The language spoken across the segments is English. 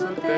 su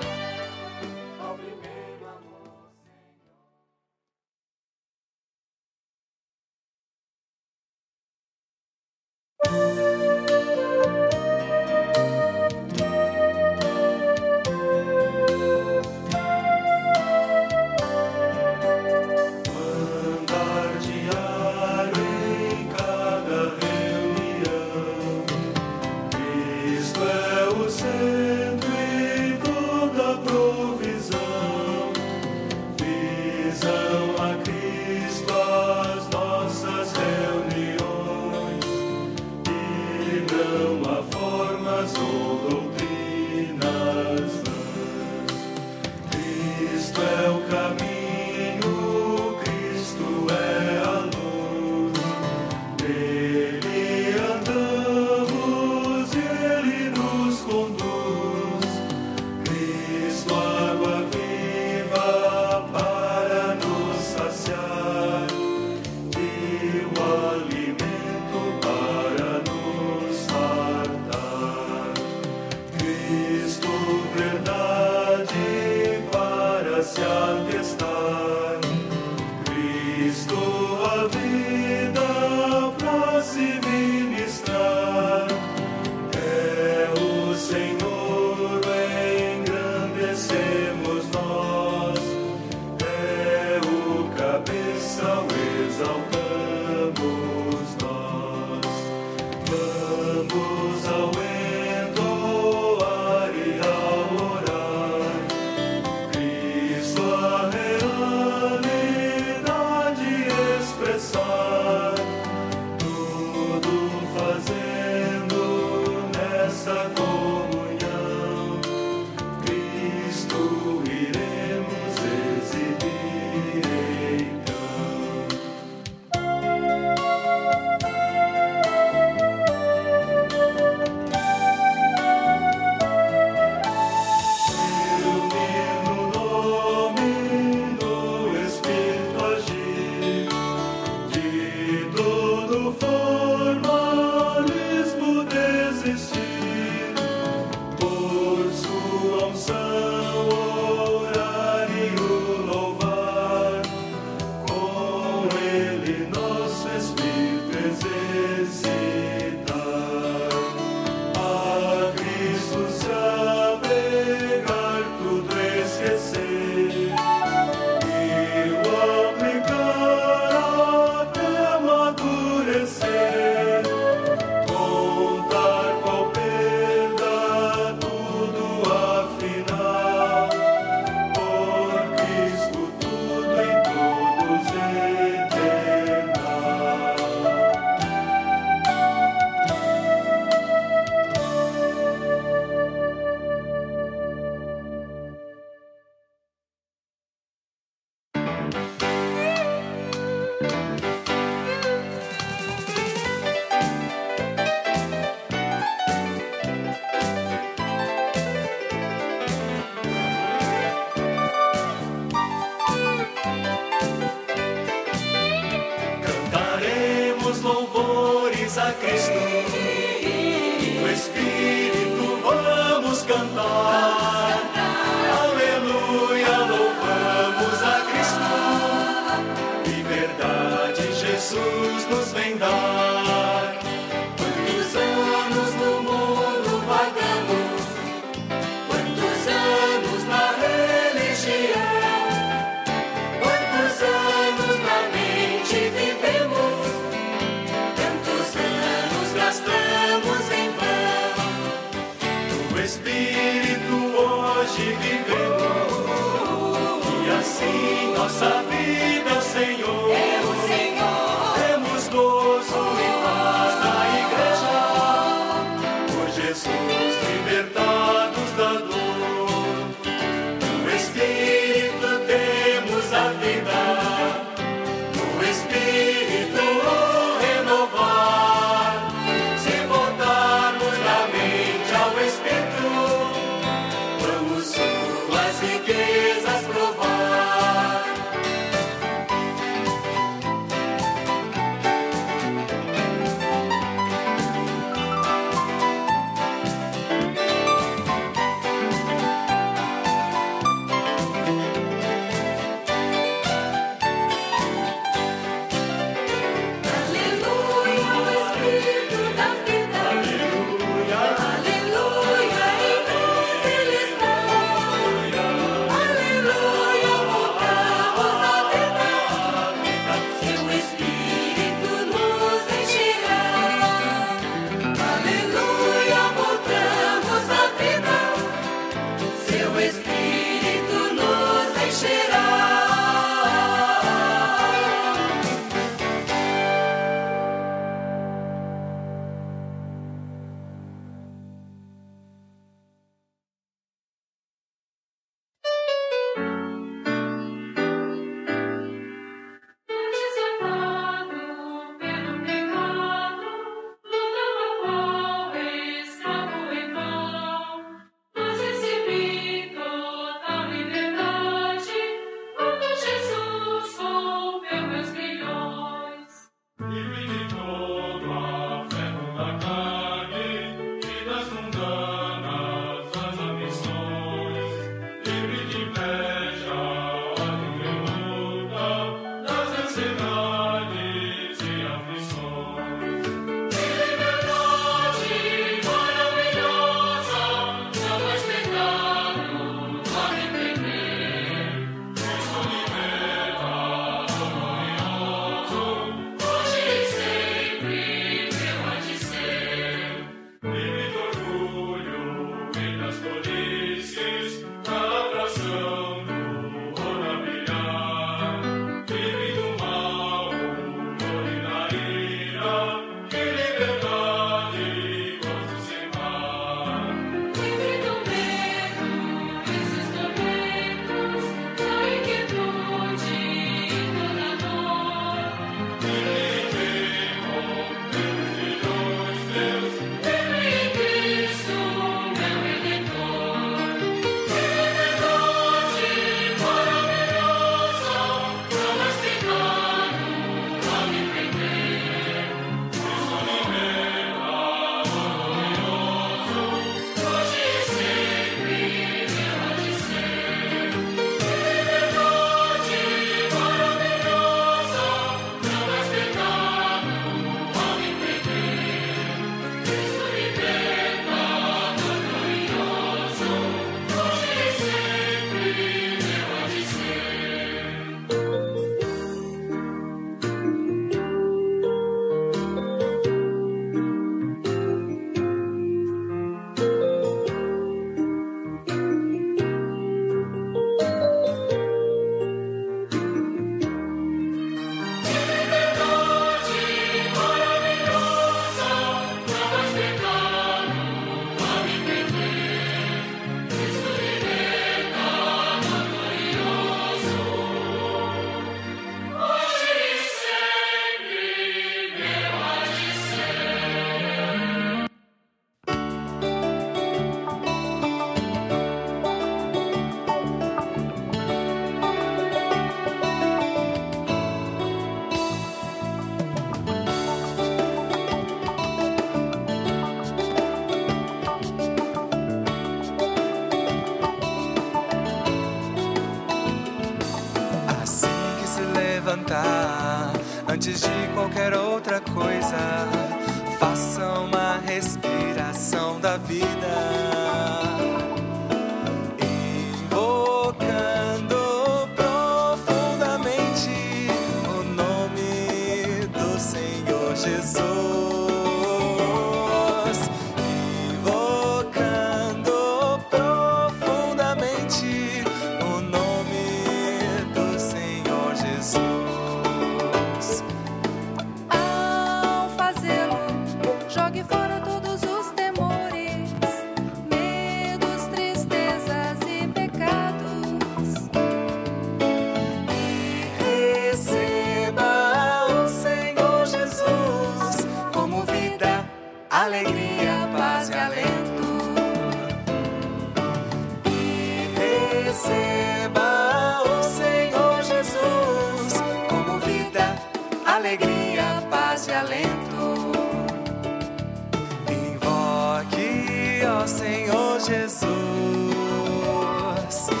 Invoque